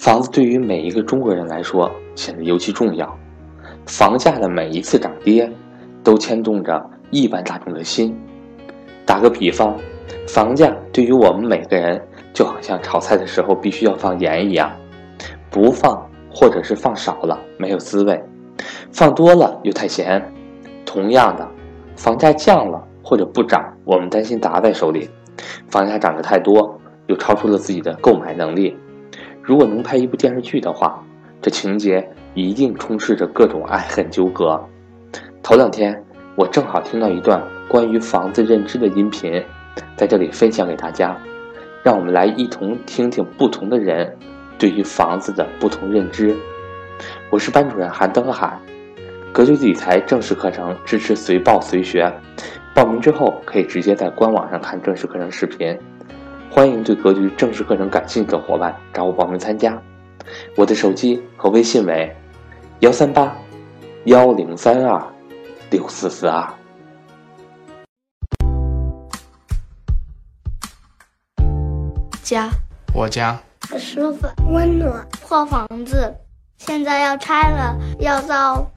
房子对于每一个中国人来说显得尤其重要。房价的每一次涨跌，都牵动着亿万大众的心。打个比方，房价对于我们每个人，就好像炒菜的时候必须要放盐一样，不放或者是放少了没有滋味，放多了又太咸。同样的，房价降了或者不涨，我们担心砸在手里；房价涨得太多，又超出了自己的购买能力。如果能拍一部电视剧的话，这情节一定充斥着各种爱恨纠葛。头两天，我正好听到一段关于房子认知的音频，在这里分享给大家。让我们来一同听听不同的人对于房子的不同认知。我是班主任韩登海，格局理财正式课程支持随报随学，报名之后可以直接在官网上看正式课程视频。欢迎对格局正式课程感兴趣的伙伴找我报名参加。我的手机和微信为幺三八幺零三二六四四二。家，我家舒服、温暖。破房子，现在要拆了，要造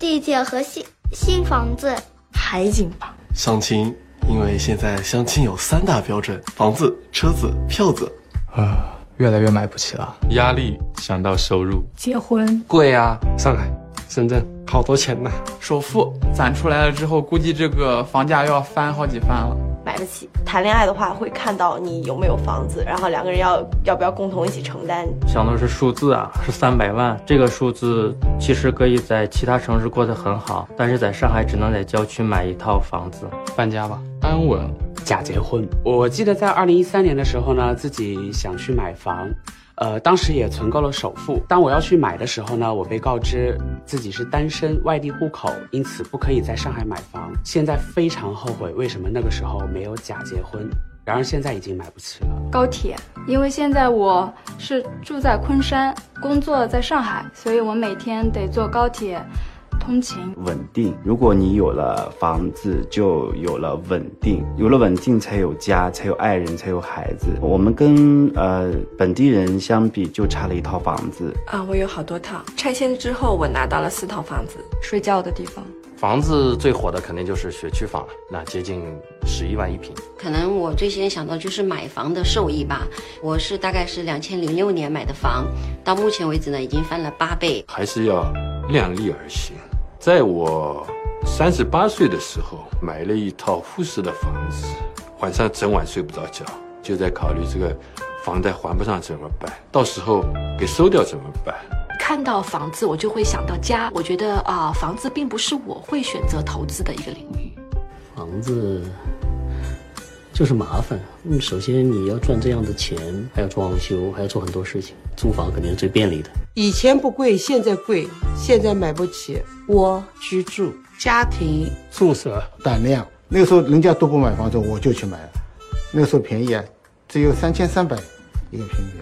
地铁和新新房子。海景房。相亲，因为现在相亲有三大标准：房子、车子、票子。啊，越来越买不起了。压力想到收入，结婚贵啊，上海、深圳好多钱呢。首付攒出来了之后，估计这个房价又要翻好几番了。买得起。谈恋爱的话，会看到你有没有房子，然后两个人要要不要共同一起承担。想的是数字啊，是三百万。这个数字其实可以在其他城市过得很好，但是在上海只能在郊区买一套房子。搬家吧，安稳。假结婚。我记得在二零一三年的时候呢，自己想去买房。呃，当时也存够了首付。当我要去买的时候呢，我被告知自己是单身、外地户口，因此不可以在上海买房。现在非常后悔，为什么那个时候没有假结婚？然而现在已经买不起了。高铁，因为现在我是住在昆山，工作在上海，所以我每天得坐高铁。通勤稳定，如果你有了房子，就有了稳定，有了稳定才有家，才有爱人，才有孩子。我们跟呃本地人相比，就差了一套房子啊。我有好多套，拆迁之后我拿到了四套房子，睡觉的地方。房子最火的肯定就是学区房了，那接近十一万一平。可能我最先想到就是买房的受益吧。我是大概是两千零六年买的房，到目前为止呢，已经翻了八倍。还是要量力而行。在我三十八岁的时候，买了一套复式的房子，晚上整晚睡不着觉，就在考虑这个房贷还不上怎么办，到时候给收掉怎么办？看到房子，我就会想到家。我觉得啊，房子并不是我会选择投资的一个领域。房子就是麻烦。嗯，首先你要赚这样的钱，还要装修，还要做很多事情。租房肯定是最便利的。以前不贵，现在贵，现在买不起。窝居住家庭宿舍胆量，那个时候人家都不买房子，我就去买了。那个时候便宜啊，只有三千三百一个平米。